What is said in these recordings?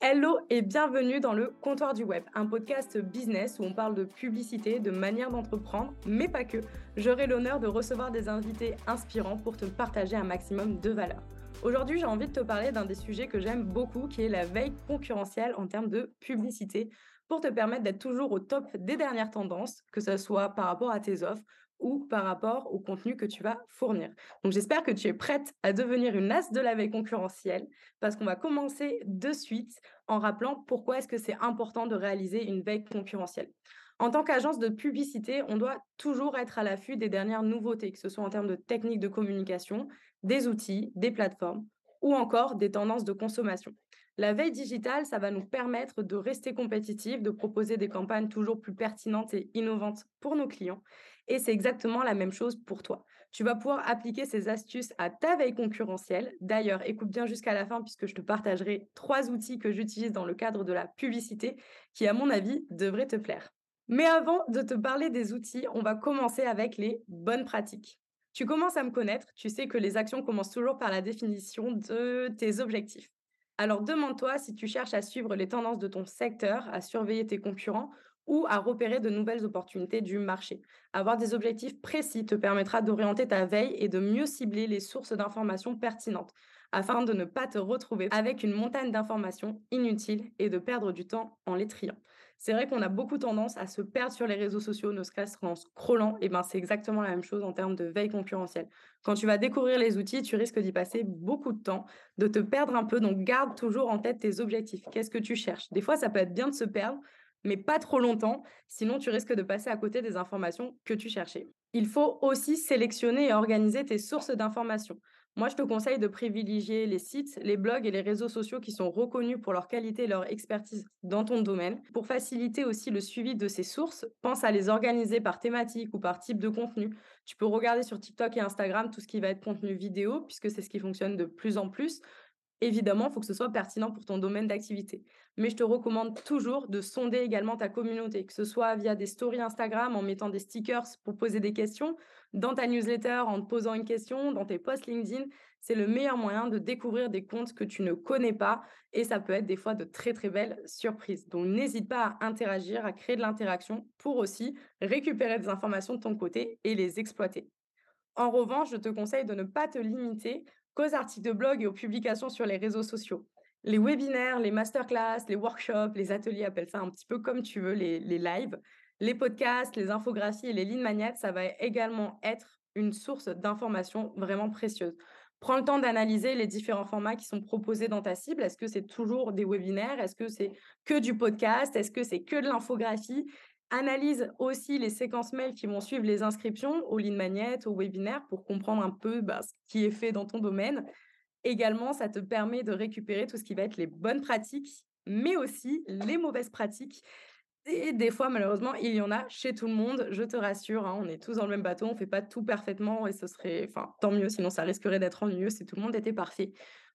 Hello et bienvenue dans le Comptoir du Web, un podcast business où on parle de publicité, de manière d'entreprendre, mais pas que. J'aurai l'honneur de recevoir des invités inspirants pour te partager un maximum de valeur. Aujourd'hui, j'ai envie de te parler d'un des sujets que j'aime beaucoup, qui est la veille concurrentielle en termes de publicité, pour te permettre d'être toujours au top des dernières tendances, que ce soit par rapport à tes offres ou par rapport au contenu que tu vas fournir. Donc j'espère que tu es prête à devenir une as de la veille concurrentielle parce qu'on va commencer de suite en rappelant pourquoi est-ce que c'est important de réaliser une veille concurrentielle. En tant qu'agence de publicité, on doit toujours être à l'affût des dernières nouveautés, que ce soit en termes de techniques de communication, des outils, des plateformes ou encore des tendances de consommation. La veille digitale, ça va nous permettre de rester compétitifs, de proposer des campagnes toujours plus pertinentes et innovantes pour nos clients et c'est exactement la même chose pour toi. Tu vas pouvoir appliquer ces astuces à ta veille concurrentielle. D'ailleurs, écoute bien jusqu'à la fin puisque je te partagerai trois outils que j'utilise dans le cadre de la publicité qui, à mon avis, devraient te plaire. Mais avant de te parler des outils, on va commencer avec les bonnes pratiques. Tu commences à me connaître, tu sais que les actions commencent toujours par la définition de tes objectifs. Alors demande-toi si tu cherches à suivre les tendances de ton secteur, à surveiller tes concurrents ou à repérer de nouvelles opportunités du marché. Avoir des objectifs précis te permettra d'orienter ta veille et de mieux cibler les sources d'informations pertinentes afin de ne pas te retrouver avec une montagne d'informations inutiles et de perdre du temps en les triant. C'est vrai qu'on a beaucoup tendance à se perdre sur les réseaux sociaux, nos stress en scrollant, et ben c'est exactement la même chose en termes de veille concurrentielle. Quand tu vas découvrir les outils, tu risques d'y passer beaucoup de temps, de te perdre un peu, donc garde toujours en tête tes objectifs. Qu'est-ce que tu cherches? Des fois, ça peut être bien de se perdre, mais pas trop longtemps, sinon tu risques de passer à côté des informations que tu cherchais. Il faut aussi sélectionner et organiser tes sources d'informations. Moi, je te conseille de privilégier les sites, les blogs et les réseaux sociaux qui sont reconnus pour leur qualité et leur expertise dans ton domaine. Pour faciliter aussi le suivi de ces sources, pense à les organiser par thématique ou par type de contenu. Tu peux regarder sur TikTok et Instagram tout ce qui va être contenu vidéo, puisque c'est ce qui fonctionne de plus en plus. Évidemment, il faut que ce soit pertinent pour ton domaine d'activité. Mais je te recommande toujours de sonder également ta communauté, que ce soit via des stories Instagram en mettant des stickers pour poser des questions, dans ta newsletter en te posant une question, dans tes posts LinkedIn. C'est le meilleur moyen de découvrir des comptes que tu ne connais pas et ça peut être des fois de très très belles surprises. Donc n'hésite pas à interagir, à créer de l'interaction pour aussi récupérer des informations de ton côté et les exploiter. En revanche, je te conseille de ne pas te limiter qu'aux articles de blog et aux publications sur les réseaux sociaux. Les webinaires, les masterclass, les workshops, les ateliers, appelle ça un petit peu comme tu veux, les, les lives, les podcasts, les infographies et les lignes magnettes, ça va également être une source d'informations vraiment précieuse. Prends le temps d'analyser les différents formats qui sont proposés dans ta cible. Est-ce que c'est toujours des webinaires? Est-ce que c'est que du podcast? Est-ce que c'est que de l'infographie? Analyse aussi les séquences mails qui vont suivre les inscriptions aux lignes magnettes, aux webinaires pour comprendre un peu bah, ce qui est fait dans ton domaine. Également, ça te permet de récupérer tout ce qui va être les bonnes pratiques, mais aussi les mauvaises pratiques. Et des fois, malheureusement, il y en a chez tout le monde, je te rassure, hein, on est tous dans le même bateau, on ne fait pas tout parfaitement et ce serait, enfin, tant mieux, sinon ça risquerait d'être ennuyeux si tout le monde était parfait.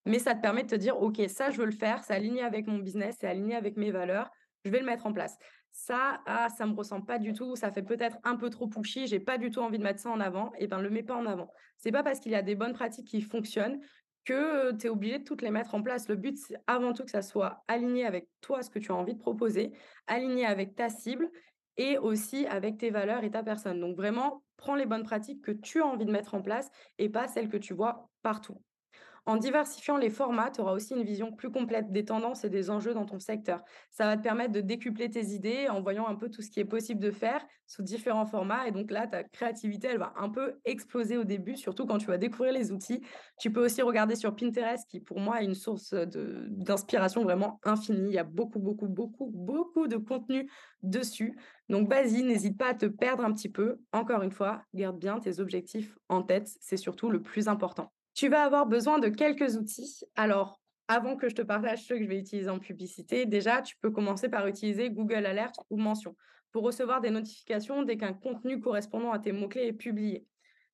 Mais ça te permet de te dire, OK, ça, je veux le faire, c'est aligné avec mon business, c'est aligné avec mes valeurs, je vais le mettre en place ça, ah, ça me ressemble pas du tout, ça fait peut-être un peu trop pushy, j'ai pas du tout envie de mettre ça en avant, et ben le mets pas en avant. C'est pas parce qu'il y a des bonnes pratiques qui fonctionnent que tu es obligé de toutes les mettre en place. Le but, c'est avant tout que ça soit aligné avec toi, ce que tu as envie de proposer, aligné avec ta cible et aussi avec tes valeurs et ta personne. Donc vraiment, prends les bonnes pratiques que tu as envie de mettre en place et pas celles que tu vois partout. En diversifiant les formats, tu auras aussi une vision plus complète des tendances et des enjeux dans ton secteur. Ça va te permettre de décupler tes idées en voyant un peu tout ce qui est possible de faire sous différents formats. Et donc là, ta créativité, elle va un peu exploser au début, surtout quand tu vas découvrir les outils. Tu peux aussi regarder sur Pinterest, qui pour moi est une source d'inspiration vraiment infinie. Il y a beaucoup, beaucoup, beaucoup, beaucoup de contenu dessus. Donc vas-y, n'hésite pas à te perdre un petit peu. Encore une fois, garde bien tes objectifs en tête. C'est surtout le plus important. Tu vas avoir besoin de quelques outils. Alors, avant que je te partage ceux que je vais utiliser en publicité, déjà, tu peux commencer par utiliser Google Alert ou Mention pour recevoir des notifications dès qu'un contenu correspondant à tes mots-clés est publié.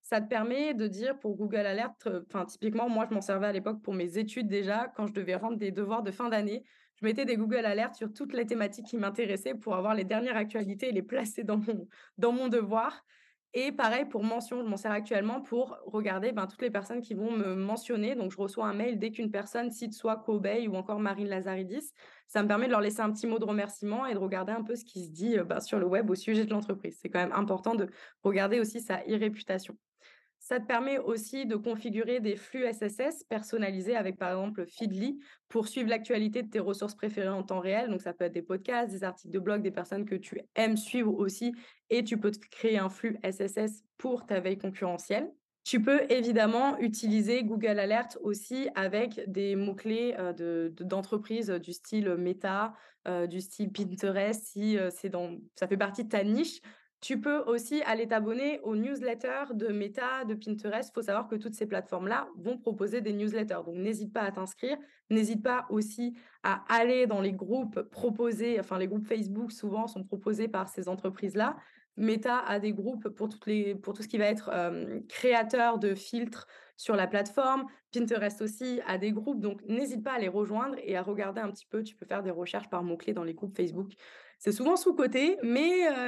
Ça te permet de dire pour Google Alert, euh, enfin typiquement, moi je m'en servais à l'époque pour mes études déjà, quand je devais rendre des devoirs de fin d'année, je mettais des Google Alert sur toutes les thématiques qui m'intéressaient pour avoir les dernières actualités et les placer dans mon, dans mon devoir. Et pareil pour mention, je m'en sers actuellement pour regarder ben, toutes les personnes qui vont me mentionner. Donc, je reçois un mail dès qu'une personne cite soit Kobe ou encore Marine Lazaridis. Ça me permet de leur laisser un petit mot de remerciement et de regarder un peu ce qui se dit ben, sur le web au sujet de l'entreprise. C'est quand même important de regarder aussi sa e-réputation. Ça te permet aussi de configurer des flux SSS personnalisés avec par exemple Feedly pour suivre l'actualité de tes ressources préférées en temps réel. Donc ça peut être des podcasts, des articles de blog, des personnes que tu aimes suivre aussi et tu peux te créer un flux SSS pour ta veille concurrentielle. Tu peux évidemment utiliser Google Alert aussi avec des mots-clés euh, d'entreprise du style Meta, euh, du style Pinterest, si euh, c'est dans, ça fait partie de ta niche. Tu peux aussi aller t'abonner aux newsletters de Meta, de Pinterest. Il faut savoir que toutes ces plateformes-là vont proposer des newsletters. Donc, n'hésite pas à t'inscrire. N'hésite pas aussi à aller dans les groupes proposés. Enfin, les groupes Facebook, souvent, sont proposés par ces entreprises-là. Meta a des groupes pour, tout ce qui va être créateur de filtres sur la plateforme. Pinterest aussi a des groupes. Donc, n'hésite pas à les rejoindre et à regarder un petit peu. Tu peux faire des recherches par mots-clés dans les groupes Facebook. C'est souvent sous-côté, mais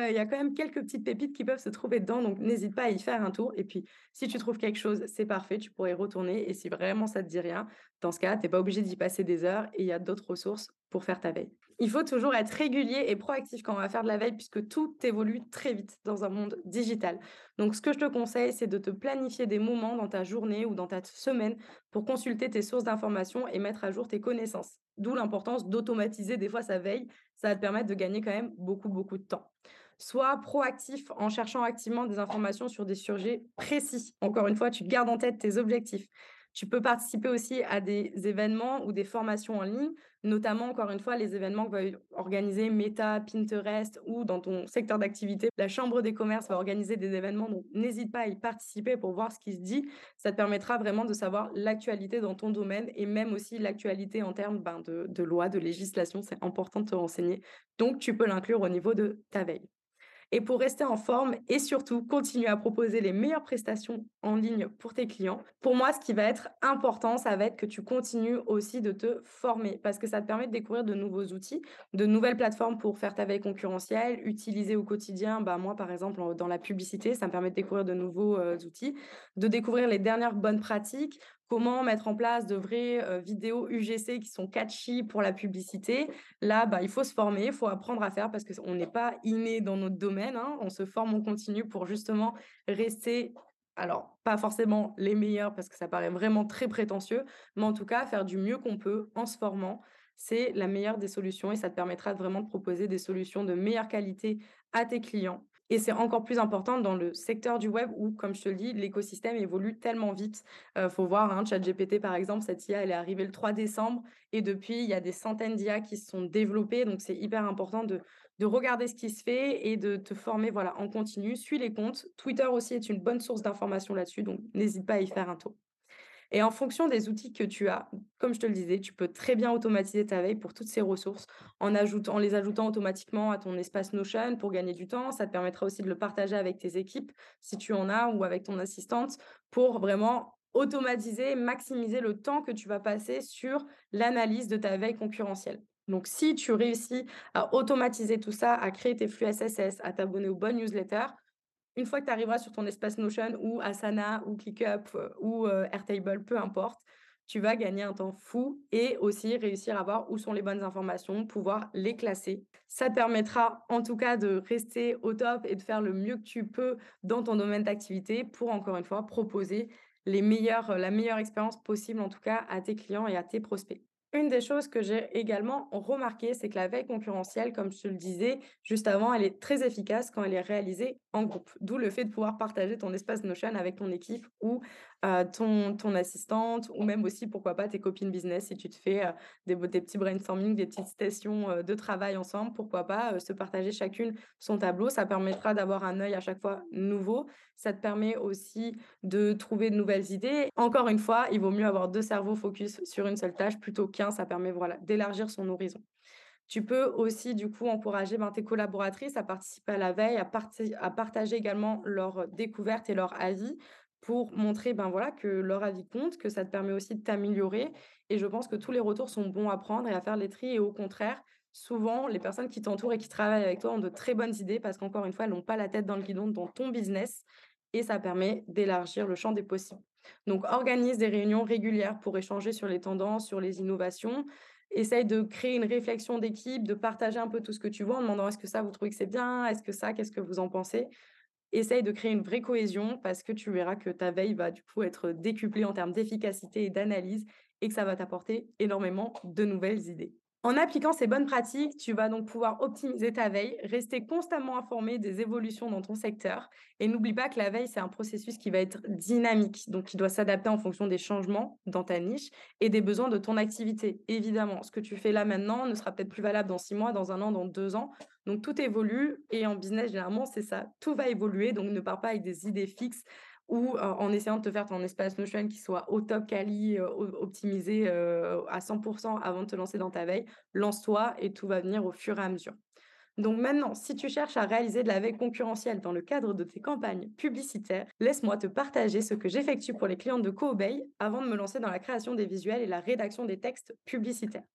il y a quand même quelques petites pépites qui peuvent se trouver dedans, donc n'hésite pas à y faire un tour. Et puis, si tu trouves quelque chose, c'est parfait, tu pourrais retourner. Et si vraiment ça te dit rien, dans ce cas, tu n'es pas obligé d'y passer des heures et il y a d'autres ressources pour faire ta veille. Il faut toujours être régulier et proactif quand on va faire de la veille puisque tout évolue très vite dans un monde digital. Donc, ce que je te conseille, c'est de te planifier des moments dans ta journée ou dans ta semaine pour consulter tes sources d'informations et mettre à jour tes connaissances. D'où l'importance d'automatiser des fois sa veille. Ça va te permettre de gagner quand même beaucoup, beaucoup de temps. Sois proactif en cherchant activement des informations sur des sujets précis. Encore une fois, tu gardes en tête tes objectifs. Tu peux participer aussi à des événements ou des formations en ligne, notamment, encore une fois, les événements que va organiser Meta, Pinterest ou dans ton secteur d'activité. La Chambre des commerces va organiser des événements, donc n'hésite pas à y participer pour voir ce qui se dit. Ça te permettra vraiment de savoir l'actualité dans ton domaine et même aussi l'actualité en termes ben, de, de loi, de législation. C'est important de te renseigner. Donc, tu peux l'inclure au niveau de ta veille. Et pour rester en forme et surtout continuer à proposer les meilleures prestations en ligne pour tes clients, pour moi, ce qui va être important, ça va être que tu continues aussi de te former parce que ça te permet de découvrir de nouveaux outils, de nouvelles plateformes pour faire ta veille concurrentielle, utiliser au quotidien. Bah, moi, par exemple, dans la publicité, ça me permet de découvrir de nouveaux euh, outils, de découvrir les dernières bonnes pratiques comment mettre en place de vraies vidéos UGC qui sont catchy pour la publicité. Là, bah, il faut se former, il faut apprendre à faire parce qu'on n'est pas inné dans notre domaine. Hein. On se forme, on continue pour justement rester alors, pas forcément les meilleurs parce que ça paraît vraiment très prétentieux, mais en tout cas, faire du mieux qu'on peut en se formant, c'est la meilleure des solutions et ça te permettra vraiment de proposer des solutions de meilleure qualité à tes clients et c'est encore plus important dans le secteur du web où, comme je te le dis, l'écosystème évolue tellement vite. Il faut voir, hein, ChatGPT, par exemple, cette IA, elle est arrivée le 3 décembre et depuis, il y a des centaines d'IA qui se sont développées. Donc, c'est hyper important de, de regarder ce qui se fait et de te former voilà, en continu. Suis les comptes. Twitter aussi est une bonne source d'information là-dessus, donc n'hésite pas à y faire un tour. Et en fonction des outils que tu as, comme je te le disais, tu peux très bien automatiser ta veille pour toutes ces ressources en, les ajoutant automatiquement à ton espace Notion pour gagner du temps. Ça te permettra aussi de le partager avec tes équipes, si tu en as, ou avec ton assistante, pour vraiment automatiser, maximiser le temps que tu vas passer sur l'analyse de ta veille concurrentielle. Donc, si tu réussis à automatiser tout ça, à créer tes flux SSS, à t'abonner aux bonnes newsletters, une fois que tu arriveras sur ton espace Notion ou Asana ou ClickUp euh, ou euh, Airtable, peu importe, tu vas gagner un temps fou et aussi réussir à voir où sont les bonnes informations, pouvoir les classer. Ça te permettra en tout cas de rester au top et de faire le mieux que tu peux dans ton domaine d'activité pour encore une fois proposer la meilleure expérience possible en tout cas à tes clients et à tes prospects. Une des choses que j'ai également remarqué, c'est que la veille concurrentielle, comme je te le disais juste avant, elle est très efficace quand elle est réalisée en groupe. D'où le fait de pouvoir partager ton espace Notion avec ton équipe ou ton, assistante ou même aussi, pourquoi pas, tes copines business si tu te fais des, des, petits brainstorming, des petites stations de travail ensemble, pourquoi pas se partager chacune son tableau. Ça permettra d'avoir un œil à chaque fois nouveau. Ça te permet aussi de trouver de nouvelles idées. Encore une fois, il vaut mieux avoir deux cerveaux focus sur une seule tâche plutôt qu'un. Ça permet voilà, d'élargir son horizon. Tu peux aussi, du coup, encourager ben, tes collaboratrices à participer à la veille, à, à partager également leurs découvertes et leurs avis pour montrer ben voilà, que leur avis compte, que ça te permet aussi de t'améliorer. Et je pense que tous les retours sont bons à prendre et à faire les tri. Et au contraire, souvent, les personnes qui t'entourent et qui travaillent avec toi ont de très bonnes idées parce qu'encore une fois, elles n'ont pas la tête dans le guidon dans ton business et ça permet d'élargir le champ des possibles. Donc, organise des réunions régulières pour échanger sur les tendances, sur les innovations. Essaye de créer une réflexion d'équipe, de partager un peu tout ce que tu vois en demandant est-ce que ça, vous trouvez que c'est bien? Est-ce que ça, qu'est-ce que vous en pensez? Essaye de créer une vraie cohésion parce que tu verras que ta veille va du coup être décuplée en termes d'efficacité et d'analyse et que ça va t'apporter énormément de nouvelles idées. En appliquant ces bonnes pratiques, tu vas donc pouvoir optimiser ta veille, rester constamment informé des évolutions dans ton secteur. Et n'oublie pas que la veille, c'est un processus qui va être dynamique, donc qui doit s'adapter en fonction des changements dans ta niche et des besoins de ton activité. Évidemment, ce que tu fais là maintenant ne sera peut-être plus valable dans six mois, dans un an, dans deux ans. Donc tout évolue et en business, généralement, c'est ça. Tout va évoluer, donc ne pars pas avec des idées fixes ou en essayant de te faire ton espace Notion qui soit au top quali, optimisé à 100% avant de te lancer dans ta veille, lance-toi et tout va venir au fur et à mesure. Donc maintenant, si tu cherches à réaliser de la veille concurrentielle dans le cadre de tes campagnes publicitaires, laisse-moi te partager ce que j'effectue pour les clients de CoObey avant de me lancer dans la création des visuels et la rédaction des textes publicitaires.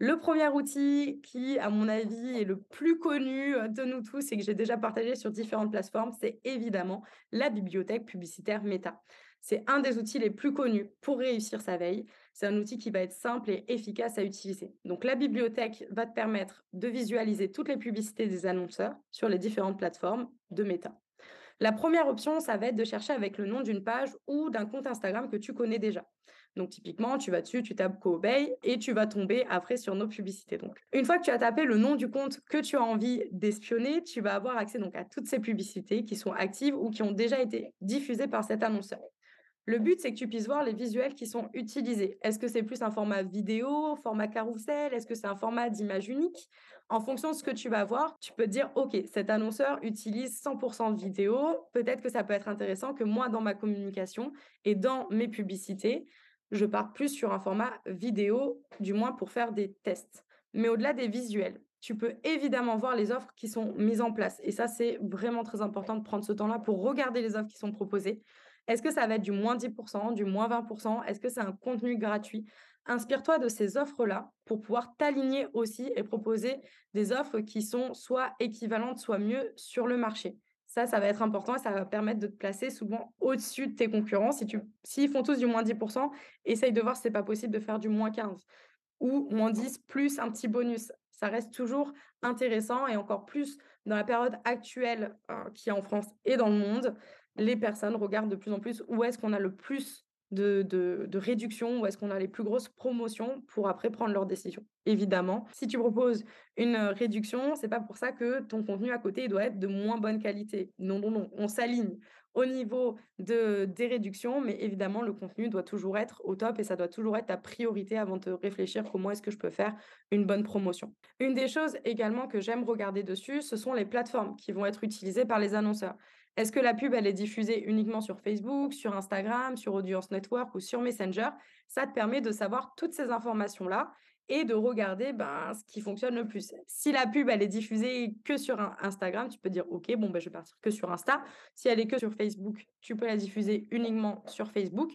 Le premier outil qui, à mon avis, est le plus connu de nous tous et que j'ai déjà partagé sur différentes plateformes, c'est évidemment la bibliothèque publicitaire Meta. C'est un des outils les plus connus pour réussir sa veille. C'est un outil qui va être simple et efficace à utiliser. Donc la bibliothèque va te permettre de visualiser toutes les publicités des annonceurs sur les différentes plateformes de Meta. La première option, ça va être de chercher avec le nom d'une page ou d'un compte Instagram que tu connais déjà. Donc typiquement, tu vas dessus, tu tapes CoBay et tu vas tomber après sur nos publicités. Donc une fois que tu as tapé le nom du compte que tu as envie d'espionner, tu vas avoir accès donc à toutes ces publicités qui sont actives ou qui ont déjà été diffusées par cet annonceur. Le but, c'est que tu puisses voir les visuels qui sont utilisés. Est-ce que c'est plus un format vidéo, format carrousel? Est-ce que c'est un format d'image unique? En fonction de ce que tu vas voir, tu peux te dire, OK, cet annonceur utilise 100% de vidéo. Peut-être que ça peut être intéressant que moi, dans ma communication et dans mes publicités, je pars plus sur un format vidéo, du moins pour faire des tests. Mais au-delà des visuels, tu peux évidemment voir les offres qui sont mises en place. Et ça, c'est vraiment très important de prendre ce temps-là pour regarder les offres qui sont proposées. Est-ce que ça va être du moins 10%, du moins 20% Est-ce que c'est un contenu gratuit? Inspire-toi de ces offres-là pour pouvoir t'aligner aussi et proposer des offres qui sont soit équivalentes, soit mieux sur le marché. Ça, ça va être important et ça va permettre de te placer souvent au-dessus de tes concurrents. Si tu, s'ils font tous du moins 10%, essaye de voir si c'est pas possible de faire du moins 15 ou moins 10 plus un petit bonus. Ça reste toujours intéressant et encore plus dans la période actuelle euh, qui est en France et dans le monde, les personnes regardent de plus en plus où est-ce qu'on a le plus de, réduction ou est-ce qu'on a les plus grosses promotions pour après prendre leurs décisions? Évidemment, si tu proposes une réduction, c'est pas pour ça que ton contenu à côté doit être de moins bonne qualité. Non, non, non, on s'aligne au niveau de, des réductions, mais évidemment, le contenu doit toujours être au top et ça doit toujours être ta priorité avant de réfléchir comment est-ce que je peux faire une bonne promotion. Une des choses également que j'aime regarder dessus, ce sont les plateformes qui vont être utilisées par les annonceurs. Est-ce que la pub, elle est diffusée uniquement sur Facebook, sur Instagram, sur Audience Network ou sur Messenger? Ça te permet de savoir toutes ces informations-là et de regarder ben, ce qui fonctionne le plus. Si la pub, elle est diffusée que sur Instagram, tu peux dire, OK, bon, ben, je vais partir que sur Insta. Si elle est que sur Facebook, tu peux la diffuser uniquement sur Facebook.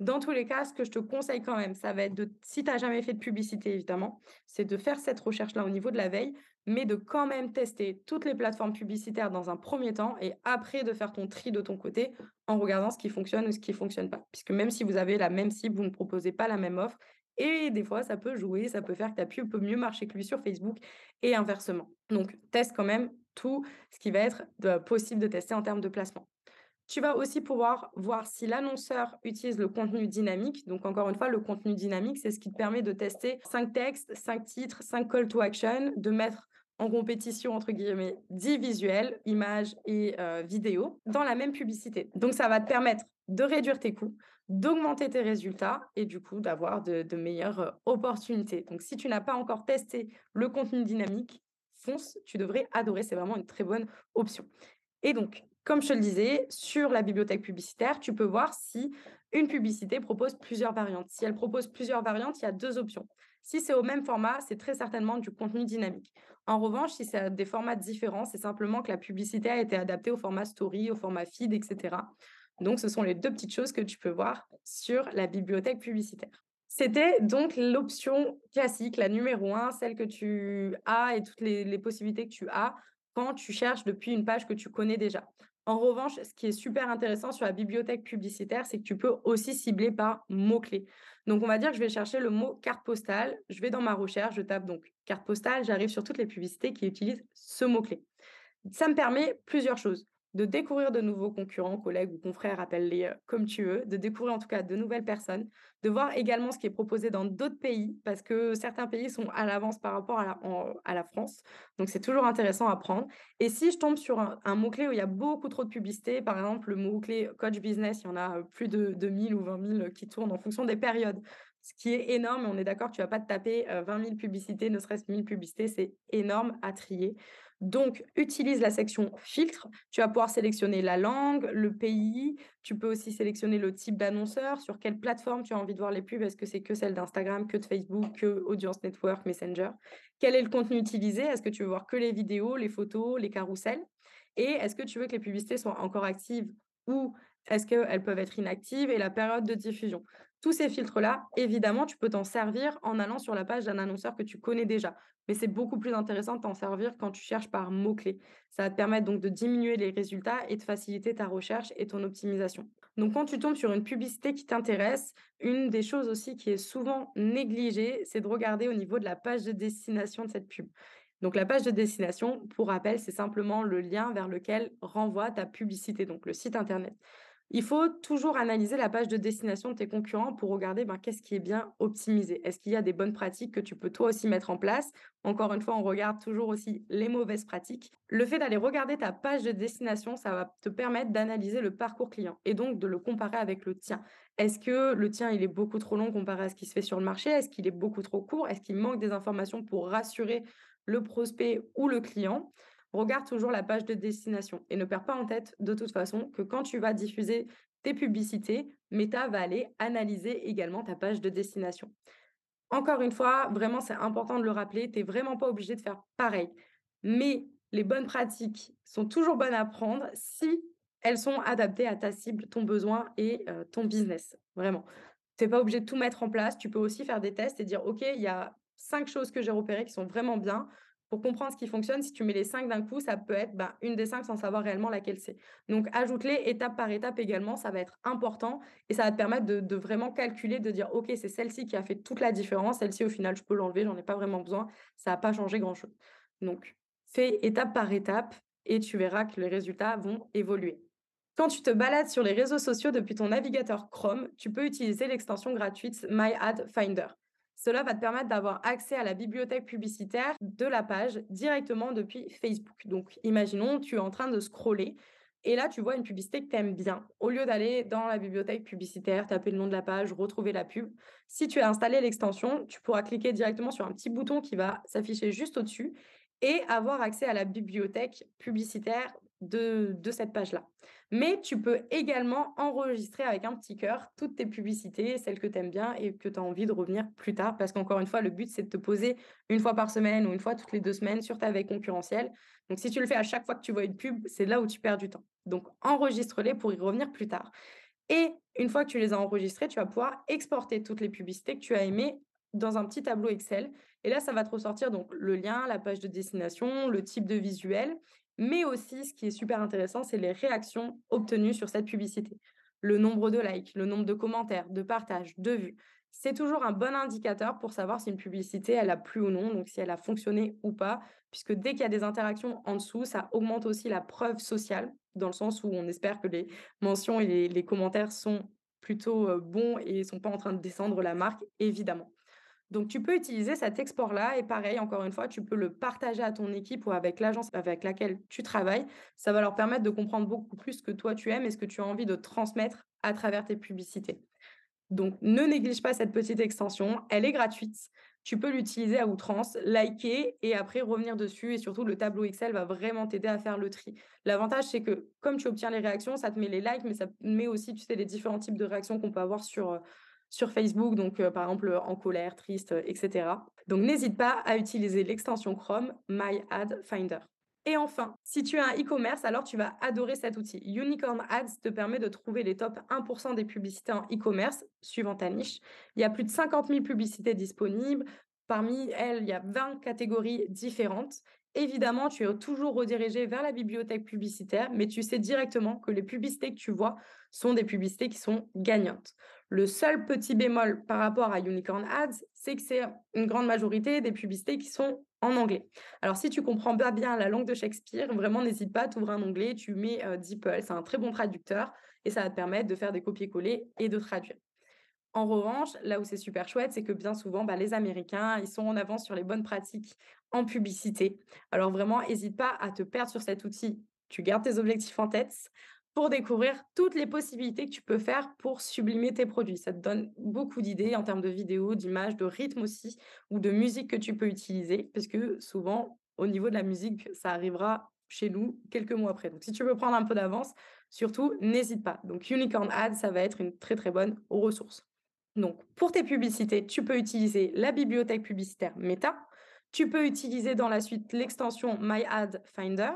Dans tous les cas, ce que je te conseille quand même, ça va être de, si tu n'as jamais fait de publicité, évidemment, c'est de faire cette recherche-là au niveau de la veille, mais de quand même tester toutes les plateformes publicitaires dans un premier temps et après de faire ton tri de ton côté en regardant ce qui fonctionne ou ce qui ne fonctionne pas. Puisque même si vous avez la même cible, vous ne proposez pas la même offre. Et des fois, ça peut jouer, ça peut faire que ta pub peut mieux marcher que lui sur Facebook et inversement. Donc, teste quand même tout ce qui va être possible de tester en termes de placement. Tu vas aussi pouvoir voir si l'annonceur utilise le contenu dynamique. Donc, encore une fois, le contenu dynamique, c'est ce qui te permet de tester cinq textes, cinq titres, cinq call to action, de mettre en compétition, entre guillemets, 10 visuels, images et euh, vidéos dans la même publicité. Donc, ça va te permettre de réduire tes coûts, d'augmenter tes résultats et du coup d'avoir de, meilleures euh, opportunités. Donc, si tu n'as pas encore testé le contenu dynamique, fonce, tu devrais adorer. C'est vraiment une très bonne option. Et donc, comme je te le disais, sur la bibliothèque publicitaire, tu peux voir si une publicité propose plusieurs variantes. Si elle propose plusieurs variantes, il y a deux options. Si c'est au même format, c'est très certainement du contenu dynamique. En revanche, si c'est des formats différents, c'est simplement que la publicité a été adaptée au format story, au format feed, etc. Donc, ce sont les deux petites choses que tu peux voir sur la bibliothèque publicitaire. C'était donc l'option classique, la numéro un, celle que tu as et toutes les, les possibilités que tu as quand tu cherches depuis une page que tu connais déjà. En revanche, ce qui est super intéressant sur la bibliothèque publicitaire, c'est que tu peux aussi cibler par mots-clés. Donc, on va dire que je vais chercher le mot carte postale. Je vais dans ma recherche, je tape donc carte postale, j'arrive sur toutes les publicités qui utilisent ce mot-clé. Ça me permet plusieurs choses de découvrir de nouveaux concurrents, collègues ou confrères, appelle-les euh, comme tu veux, de découvrir en tout cas de nouvelles personnes, de voir également ce qui est proposé dans d'autres pays, parce que certains pays sont à l'avance par rapport à la, France. Donc c'est toujours intéressant à prendre. Et si je tombe sur un, mot-clé où il y a beaucoup trop de publicité, par exemple le mot-clé coach business, il y en a euh, plus de, de 1000 ou 20 000 qui tournent en fonction des périodes ce qui est énorme. On est d'accord, tu vas pas te taper 20 000 publicités, ne serait-ce 1000 publicités, c'est énorme à trier. Donc, utilise la section filtre. Tu vas pouvoir sélectionner la langue, le pays. Tu peux aussi sélectionner le type d'annonceur, sur quelle plateforme tu as envie de voir les pubs. Est-ce que c'est que celle d'Instagram, que de Facebook, que Audience Network, Messenger? Quel est le contenu utilisé? Est-ce que tu veux voir que les vidéos, les photos, les carousels? Et est-ce que tu veux que les publicités soient encore actives ou est-ce qu'elles peuvent être inactives et la période de diffusion? Tous ces filtres-là, évidemment, tu peux t'en servir en allant sur la page d'un annonceur que tu connais déjà. Mais c'est beaucoup plus intéressant de t'en servir quand tu cherches par mots-clés. Ça va te permettre donc de diminuer les résultats et de faciliter ta recherche et ton optimisation. Donc quand tu tombes sur une publicité qui t'intéresse, une des choses aussi qui est souvent négligée, c'est de regarder au niveau de la page de destination de cette pub. Donc la page de destination, pour rappel, c'est simplement le lien vers lequel renvoie ta publicité, donc le site internet. Il faut toujours analyser la page de destination de tes concurrents pour regarder ben, qu'est-ce qui est bien optimisé. Est-ce qu'il y a des bonnes pratiques que tu peux toi aussi mettre en place? Encore une fois, on regarde toujours aussi les mauvaises pratiques. Le fait d'aller regarder ta page de destination, ça va te permettre d'analyser le parcours client et donc de le comparer avec le tien. Est-ce que le tien, il est beaucoup trop long comparé à ce qui se fait sur le marché? Est-ce qu'il est beaucoup trop court? Est-ce qu'il manque des informations pour rassurer le prospect ou le client? Regarde toujours la page de destination et ne perds pas en tête de toute façon que quand tu vas diffuser tes publicités, Meta va aller analyser également ta page de destination. Encore une fois, vraiment, c'est important de le rappeler, tu n'es vraiment pas obligé de faire pareil. Mais les bonnes pratiques sont toujours bonnes à prendre si elles sont adaptées à ta cible, ton besoin et ton business. Vraiment. Tu n'es pas obligé de tout mettre en place. Tu peux aussi faire des tests et dire, OK, il y a cinq choses que j'ai repérées qui sont vraiment bien pour comprendre ce qui fonctionne, si tu mets les cinq d'un coup, ça peut être bah, une des cinq sans savoir réellement laquelle c'est. Donc, ajoute-les étape par étape également, ça va être important et ça va te permettre de, vraiment calculer, de dire, OK, c'est celle-ci qui a fait toute la différence, celle-ci, au final, je peux l'enlever, j'en ai pas vraiment besoin, ça n'a pas changé grand-chose. Donc, fais étape par étape et tu verras que les résultats vont évoluer. Quand tu te balades sur les réseaux sociaux depuis ton navigateur Chrome, tu peux utiliser l'extension gratuite My Ad Finder. Cela va te permettre d'avoir accès à la bibliothèque publicitaire de la page directement depuis Facebook. Donc, imaginons, tu es en train de scroller et là, tu vois une publicité que tu aimes bien. Au lieu d'aller dans la bibliothèque publicitaire, taper le nom de la page, retrouver la pub, si tu as installé l'extension, tu pourras cliquer directement sur un petit bouton qui va s'afficher juste au-dessus et avoir accès à la bibliothèque publicitaire de, cette page-là. Mais tu peux également enregistrer avec un petit cœur toutes tes publicités, celles que tu aimes bien et que tu as envie de revenir plus tard. Parce qu'encore une fois, le but, c'est de te poser une fois par semaine ou une fois toutes les deux semaines sur ta veille concurrentielle. Donc, si tu le fais à chaque fois que tu vois une pub, c'est là où tu perds du temps. Donc, enregistre-les pour y revenir plus tard. Et une fois que tu les as enregistrées, tu vas pouvoir exporter toutes les publicités que tu as aimées dans un petit tableau Excel. Et là, ça va te ressortir donc le lien, la page de destination, le type de visuel mais aussi, ce qui est super intéressant, c'est les réactions obtenues sur cette publicité. Le nombre de likes, le nombre de commentaires, de partages, de vues. C'est toujours un bon indicateur pour savoir si une publicité, elle a plu ou non, donc si elle a fonctionné ou pas, puisque dès qu'il y a des interactions en dessous, ça augmente aussi la preuve sociale, dans le sens où on espère que les mentions et les, commentaires sont plutôt bons et ne sont pas en train de descendre la marque, évidemment. Donc, tu peux utiliser cet export-là et pareil, encore une fois, tu peux le partager à ton équipe ou avec l'agence avec laquelle tu travailles. Ça va leur permettre de comprendre beaucoup plus ce que toi tu aimes et ce que tu as envie de transmettre à travers tes publicités. Donc, ne néglige pas cette petite extension. Elle est gratuite. Tu peux l'utiliser à outrance, liker et après revenir dessus. Et surtout, le tableau Excel va vraiment t'aider à faire le tri. L'avantage, c'est que comme tu obtiens les réactions, ça te met les likes, mais ça met aussi, tu sais, les différents types de réactions qu'on peut avoir sur, euh, sur Facebook, donc par exemple en colère, triste, etc. Donc n'hésite pas à utiliser l'extension Chrome My Ad Finder. Et enfin, si tu as un e-commerce, alors tu vas adorer cet outil. Unicorn Ads te permet de trouver les top 1% des publicités en e-commerce, suivant ta niche. Il y a plus de 50 000 publicités disponibles. Parmi elles, il y a 20 catégories différentes. Évidemment, tu es toujours redirigé vers la bibliothèque publicitaire, mais tu sais directement que les publicités que tu vois sont des publicités qui sont gagnantes. Le seul petit bémol par rapport à Unicorn Ads, c'est que c'est une grande majorité des publicités qui sont en anglais. Alors, si tu comprends pas bien la langue de Shakespeare, vraiment, n'hésite pas, tu ouvres un onglet, tu mets euh, DeepL, c'est un très bon traducteur et ça va te permettre de faire des copier-coller et de traduire. En revanche, là où c'est super chouette, c'est que bien souvent, bah, les Américains, ils sont en avance sur les bonnes pratiques en publicité. Alors vraiment, n'hésite pas à te perdre sur cet outil. Tu gardes tes objectifs en tête pour découvrir toutes les possibilités que tu peux faire pour sublimer tes produits. Ça te donne beaucoup d'idées en termes de vidéos, d'images, de rythme aussi, ou de musique que tu peux utiliser, parce que souvent, au niveau de la musique, ça arrivera chez nous quelques mois après. Donc, si tu veux prendre un peu d'avance, surtout, n'hésite pas. Donc, Unicorn Ads, ça va être une très, très bonne ressource. Donc, pour tes publicités, tu peux utiliser la bibliothèque publicitaire Meta. Tu peux utiliser dans la suite l'extension My Ad Finder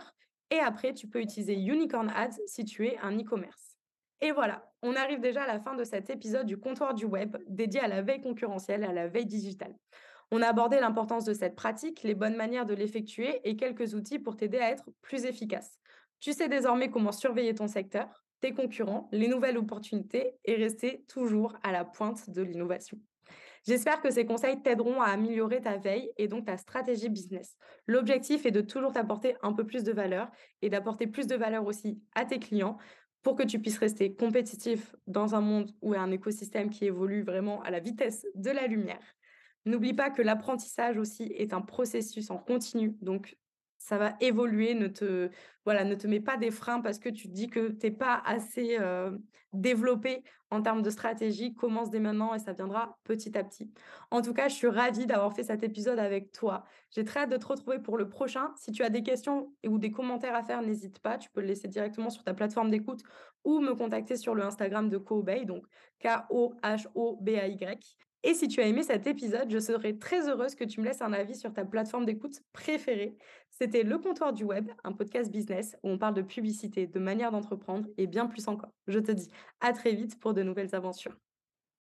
et après, tu peux utiliser Unicorn Ads si tu es un e-commerce. Et voilà, on arrive déjà à la fin de cet épisode du comptoir du web dédié à la veille concurrentielle à la veille digitale. On a abordé l'importance de cette pratique, les bonnes manières de l'effectuer et quelques outils pour t'aider à être plus efficace. Tu sais désormais comment surveiller ton secteur, tes concurrents, les nouvelles opportunités et rester toujours à la pointe de l'innovation. J'espère que ces conseils t'aideront à améliorer ta veille et donc ta stratégie business. L'objectif est de toujours t'apporter un peu plus de valeur et d'apporter plus de valeur aussi à tes clients pour que tu puisses rester compétitif dans un monde où un écosystème qui évolue vraiment à la vitesse de la lumière. N'oublie pas que l'apprentissage aussi est un processus en continu. Donc, ça va évoluer, ne te, voilà, ne te mets pas des freins parce que tu te dis que tu n'es pas assez développé en termes de stratégie. Commence dès maintenant et ça viendra petit à petit. En tout cas, je suis ravie d'avoir fait cet épisode avec toi. J'ai très hâte de te retrouver pour le prochain. Si tu as des questions ou des commentaires à faire, n'hésite pas. Tu peux le laisser directement sur ta plateforme d'écoute ou me contacter sur le Instagram de Kohobay, donc K-O-H-O-B-A-Y. Et si tu as aimé cet épisode, je serais très heureuse que tu me laisses un avis sur ta plateforme d'écoute préférée. C'était Le Comptoir du Web, un podcast business où on parle de publicité, de manière d'entreprendre et bien plus encore. Je te dis à très vite pour de nouvelles aventures.